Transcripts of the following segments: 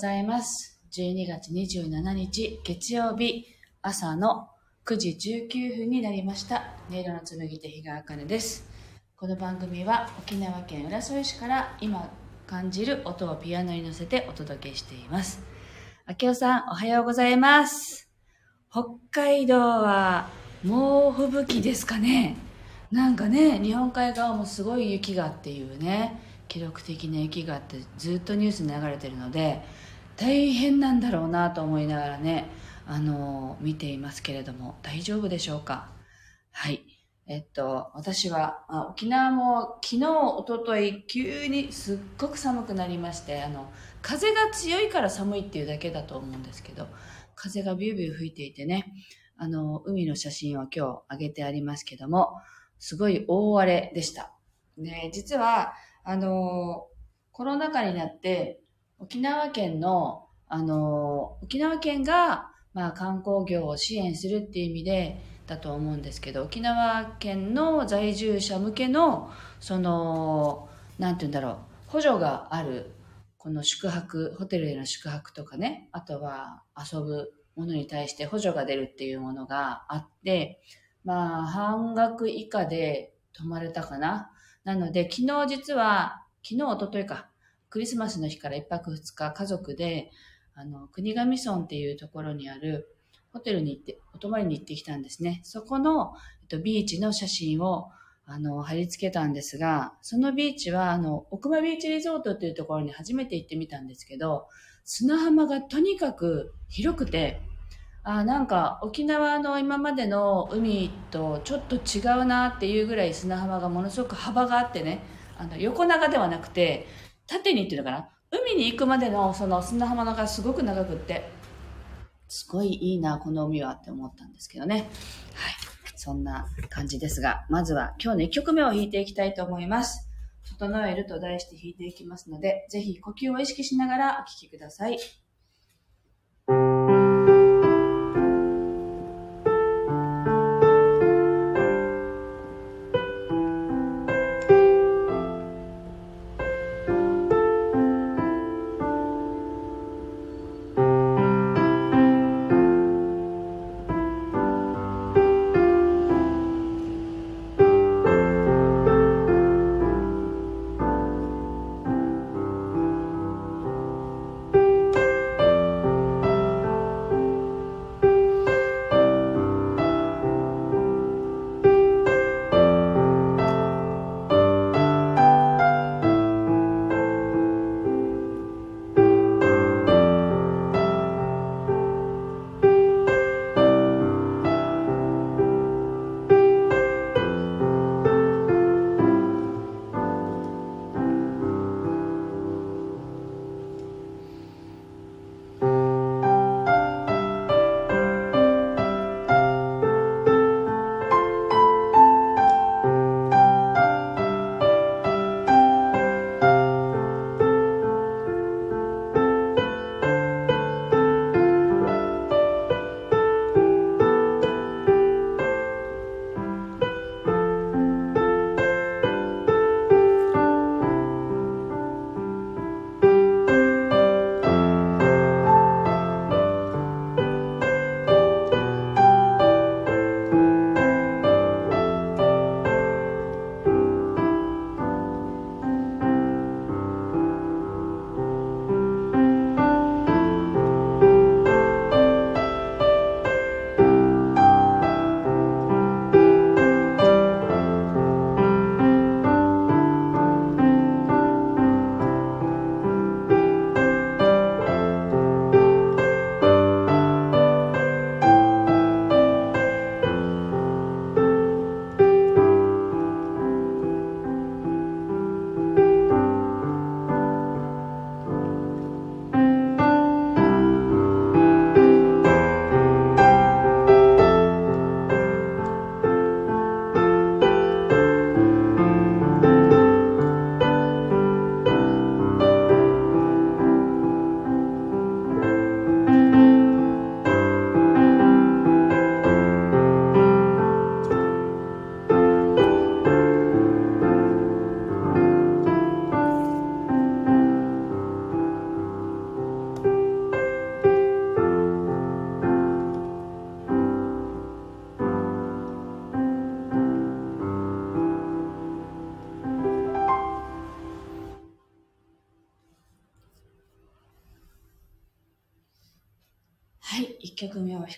ざいます。12月27日月曜日朝の9時19分になりました。音色の紡手日川茜です。この番組は沖縄県浦添市から今感じる音をピアノに乗せてお届けしています。明夫さん、おはようございます。北海道は猛吹雪ですかね。なんかね、日本海側もすごい雪がっていうね、記録的な雪があってずっとニュースに流れてるので、大変なんだろうなと思いながらね、あの見ていますけれども、大丈夫でしょうか？はい。えっと、私は、あ沖縄も昨日、一昨日急にすっごく寒くなりまして、あの、風が強いから寒いっていうだけだと思うんですけど、風がビュービュー吹いていてね、あの、海の写真を今日上げてありますけども、すごい大荒れでした。で、実は、あの、コロナ禍になって、沖縄県の、あの、沖縄県が、まあ、観光業を支援するっていう意味で、だと思うんですけど、沖縄県の在住者向けの、その、なんて言うんだろう、補助がある、この宿泊、ホテルでの宿泊とかね、あとは遊ぶものに対して補助が出るっていうものがあって、まあ、半額以下で泊まれたかな。なので、昨日実は、昨日、一昨日か、クリスマスの日から一泊二日家族で、あの、国頭村っていうところにあるホテルに行って、お泊まりに行ってきたんですね。そこの、えっと、ビーチの写真を、あの、貼り付けたんですが、そのビーチは、あの、奥間ビーチリゾートっていうところに初めて行ってみたんですけど、砂浜がとにかく広くて、あなんか沖縄の今までの海とちょっと違うなっていうぐらい砂浜がものすごく幅があってね、あの横長ではなくて、縦にっていうのかな、海に行くまでのその砂浜がすごく長くって、すごいいいな、この海はって思ったんですけどね。はい。そんな感じですが、まずは今日の1曲目を弾いていきたいと思います。整えると題して弾いていきますので、ぜひ呼吸を意識しながらお聴きください、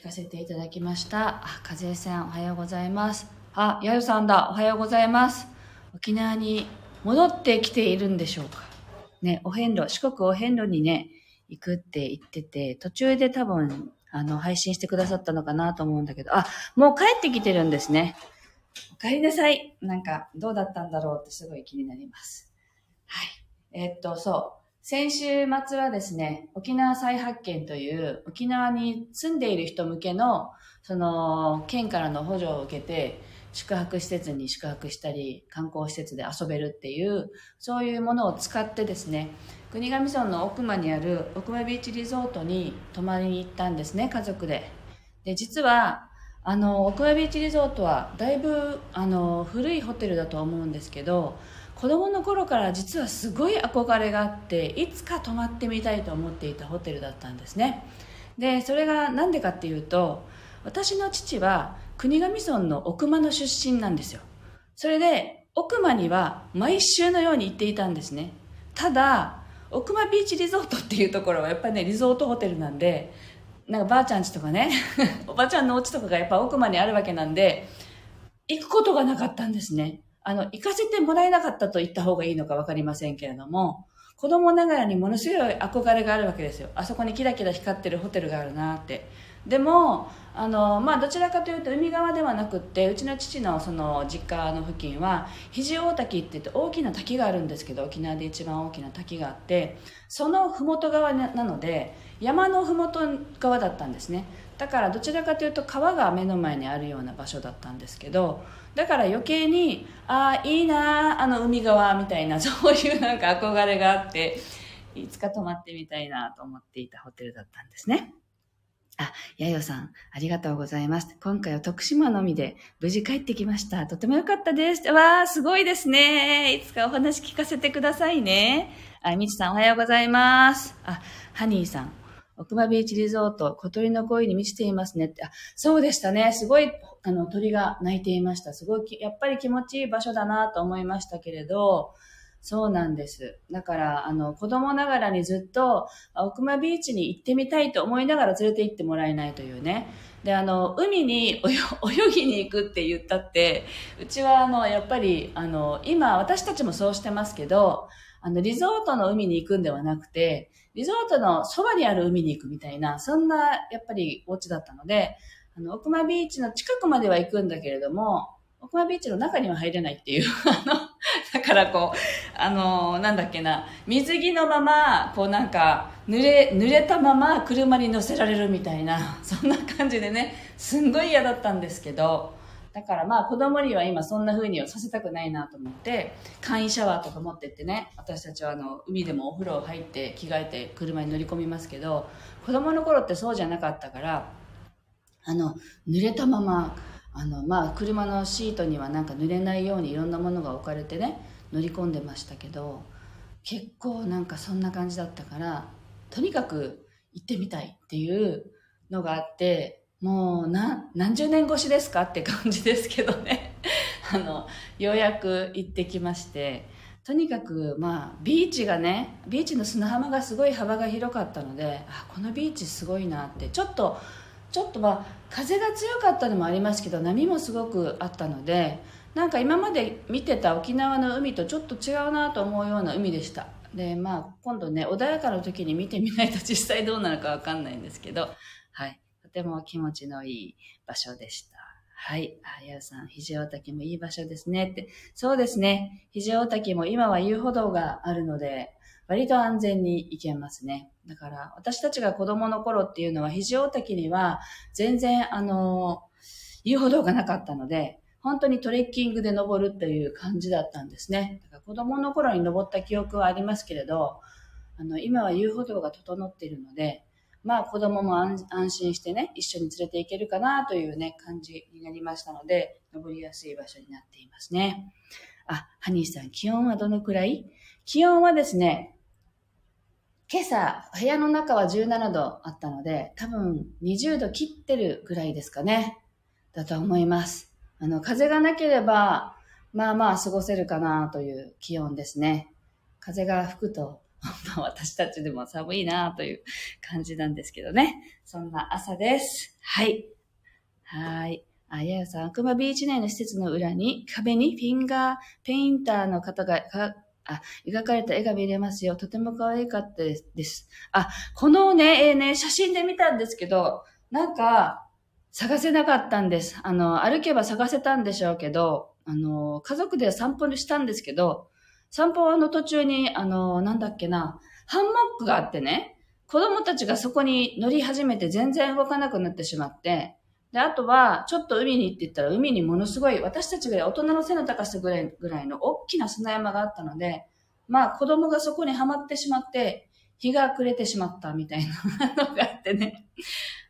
曲目を弾かせていただきました。あ、和江さん、おはようございます。あ、やゆさんだ、おはようございます。沖縄に戻ってきているんでしょうか。ね、お遍路、四国お遍路にね、行くって言ってて、途中で多分、あの、配信してくださったのかなと思うんだけど、あ、もう帰ってきてるんですね。お帰りなさい。なんか、どうだったんだろうってすごい気になります。はい。えー、っと、そう。先週末はですね、沖縄再発見という沖縄に住んでいる人向けの、その、県からの補助を受けて、宿泊施設に宿泊したり、観光施設で遊べるっていう、そういうものを使ってですね、国頭村の奥間にある奥間ビーチリゾートに泊まりに行ったんですね、家族で。で、実は、あの、奥間ビーチリゾートは、だいぶ、あの、古いホテルだと思うんですけど、子供の頃から実はすごい憧れがあっていつか泊まってみたいと思っていたホテルだったんですね。でそれが何でかっていうと私の父は国頭村の奥間の出身なんですよ。それで奥間には毎週のように行っていたんですね。ただ奥間ビーチリゾートっていうところはやっぱりねリゾートホテルなんでなんかばあちゃん家とかね おばあちゃんのお家とかがやっぱ奥間にあるわけなんで行くことがなかったんですね。あの、行かせてもらえなかったと言った方がいいのかわかりませんけれども、子供ながらにものすごい憧れがあるわけですよ。あそこにキラキラ光ってるホテルがあるなって。でも、あの、まあ、どちらかというと海側ではなくって、うちの父のその実家の付近は、肘大滝って言って大きな滝があるんですけど、沖縄で一番大きな滝があって、その麓側なので、山の麓側だったんですね。だからどちらかというと川が目の前にあるような場所だったんですけど、だから余計にああいいなあの海側みたいなそういうなんか憧れがあっていつか泊まってみたいなと思っていたホテルだったんですねあ、やよさん、ありがとうございます。今回は徳島のみで無事帰ってきました。とても良かったです。わー、すごいですね。いつかお話聞かせてくださいね。あ、みちさんおはようございます。あ、ハニーさん、奥間ビーチリゾート、小鳥の声に満ちていますねって。あ、そうでしたね。すごい、あの、鳥が鳴いていました。すごい、やっぱり気持ちいい場所だなと思いましたけれど、そうなんです。だから、あの、子供ながらにずっと、奥間ビーチに行ってみたいと思いながら連れて行ってもらえないというね。で、あの、海に泳ぎに行くって言ったって、うちは、あの、やっぱり、あの、今、私たちもそうしてますけど、あの、リゾートの海に行くんではなくて、リゾートのそばにある海に行くみたいな、そんな、やっぱりお家だったので、あの、奥間ビーチの近くまでは行くんだけれども、奥間ビーチの中には入れないっていう、あの、だからこう、あの、なんだっけな、水着のまま、こうなんか、濡れ、濡れたまま車に乗せられるみたいな、そんな感じでね、すんごい嫌だったんですけど、だからまあ子供には今そんな風にはさせたくないなと思って、簡易シャワーとか持ってってね、私たちはあの、海でもお風呂入って着替えて車に乗り込みますけど、子供の頃ってそうじゃなかったから、あの、濡れたまま、あの、まあ車のシートにはなんか濡れないようにいろんなものが置かれてね、乗り込んでましたけど、結構なんかそんな感じだったから、とにかく行ってみたいっていうのがあって、もう何、何十年越しですかって感じですけどね。あの、ようやく行ってきまして、とにかく、まあ、ビーチがね、ビーチの砂浜がすごい幅が広かったので、あ、このビーチすごいなって、ちょっと、ちょっとまあ、風が強かったのもありますけど、波もすごくあったので、なんか今まで見てた沖縄の海とちょっと違うなと思うような海でした。で、まあ、今度ね、穏やかな時に見てみないと実際どうなのかわかんないんですけど、はい。ても気持ちのいい場所でした。はい。あやさん、肘大滝もいい場所ですねって。そうですね。肘大滝も今は遊歩道があるので、割と安全に行けますね。だから、私たちが子供の頃っていうのは、肘大滝には全然、あの、遊歩道がなかったので、本当にトレッキングで登るっていう感じだったんですね。だから子供の頃に登った記憶はありますけれど、あの、今は遊歩道が整っているので、まあ子供も安心してね、一緒に連れて行けるかなというね、感じになりましたので、登りやすい場所になっていますね。あ、ハニーさん、気温はどのくらい？気温はですね、今朝、部屋の中は17度あったので、多分20度切ってるぐらいですかね。だと思います。あの、風がなければ、まあまあ過ごせるかなという気温ですね。風が吹くと 私たちでも寒いなという感じなんですけどね。そんな朝です。はい。はい。あ、ややさん、悪魔ビーチ内の施設の裏に壁にフィンガーペインターの方が、あ、描かれた絵が見れますよ。とても可愛かったです。あ、このね、え、ね、写真で見たんですけど、なんか、探せなかったんです。あの、歩けば探せたんでしょうけど、あの、家族で散歩したんですけど、散歩の途中に、あの、なんだっけな、ハンモックがあってね、子供たちがそこに乗り始めて全然動かなくなってしまって、で、あとは、ちょっと海に行って言ったら、海にものすごい、私たちぐらい、大人の背の高さぐらいぐらいの大きな砂山があったので、まあ、子供がそこにはまってしまって、日が暮れてしまったみたいなのがあってね、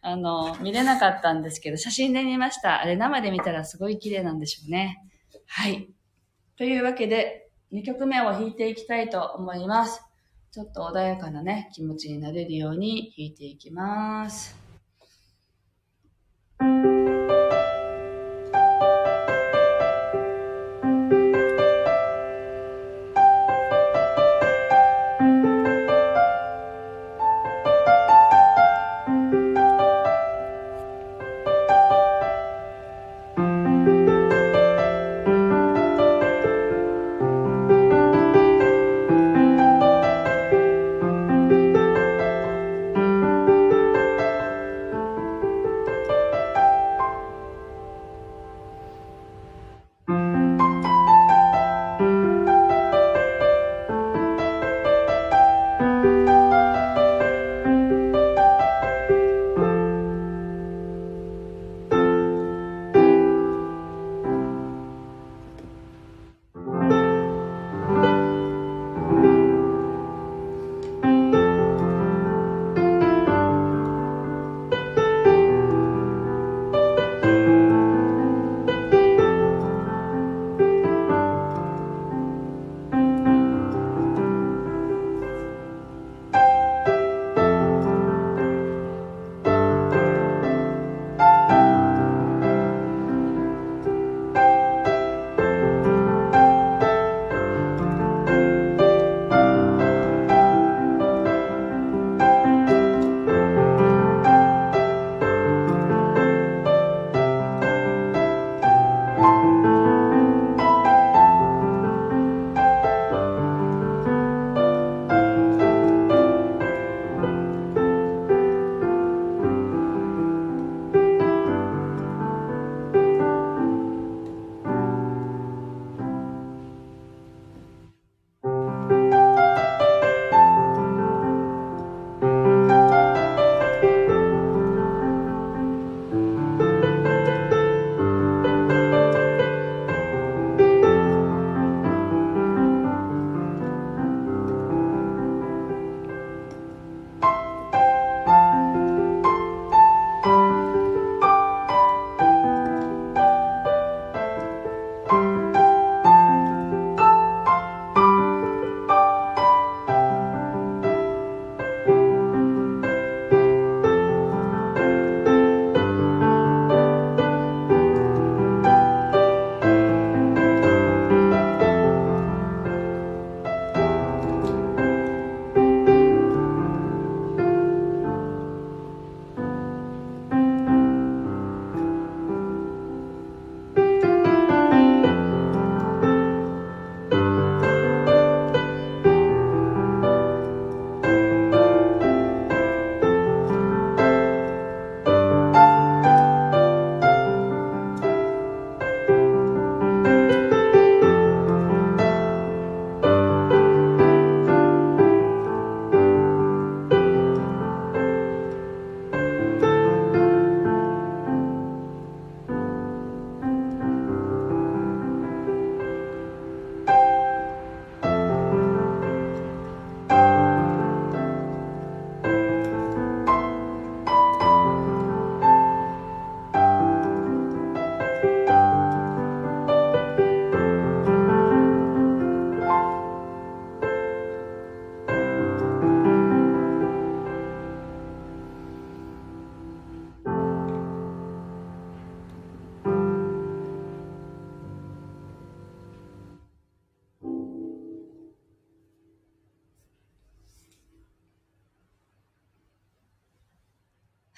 あの、見れなかったんですけど、写真で見ました。あれ生で見たらすごい綺麗なんでしょうね。はい。というわけで、2曲目を弾いていきたいと思います。ちょっと穏やかなね、気持ちになれるように弾いていきます。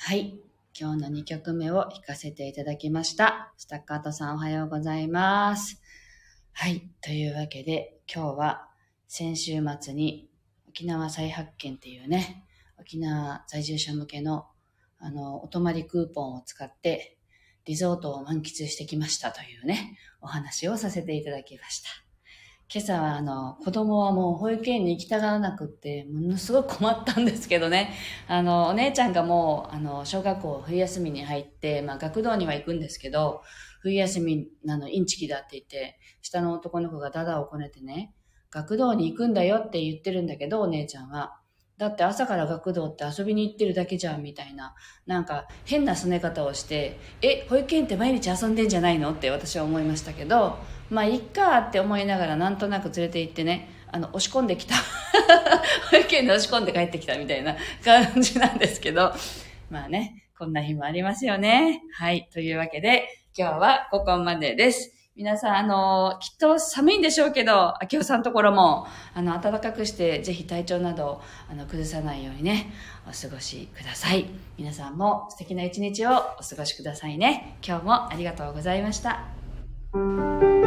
はい。今日の2曲目を弾かせていただきました。スタッカートさんおはようございます。はい。というわけで、今日は先週末に沖縄再発見っていうね、沖縄在住者向けのあの、お泊まりクーポンを使ってリゾートを満喫してきましたというね、お話をさせていただきました。今朝はあの、子供はもう保育園に行きたがらなくって、ものすごく困ったんですけどね。あの、お姉ちゃんがもう、あの、小学校冬休みに入って、まあ学童には行くんですけど、冬休みなの、インチキだって言って、下の男の子がダダをこねてね、学童に行くんだよって言ってるんだけど、お姉ちゃんは。だって朝から学童って遊びに行ってるだけじゃんみたいな、なんか変な拗ね方をして、え、保育園って毎日遊んでんじゃないの？って私は思いましたけど、まあいっかって思いながらなんとなく連れて行ってね、あの、押し込んできた。保育園で押し込んで帰ってきたみたいな感じなんですけど、まあね、こんな日もありますよね。はい。というわけで、今日はここまでです。皆さん、あの、きっと寒いんでしょうけど、秋夫さんのところも、あの、暖かくして、ぜひ体調など、あの、崩さないようにね、お過ごしください。皆さんも素敵な一日をお過ごしくださいね。今日もありがとうございました。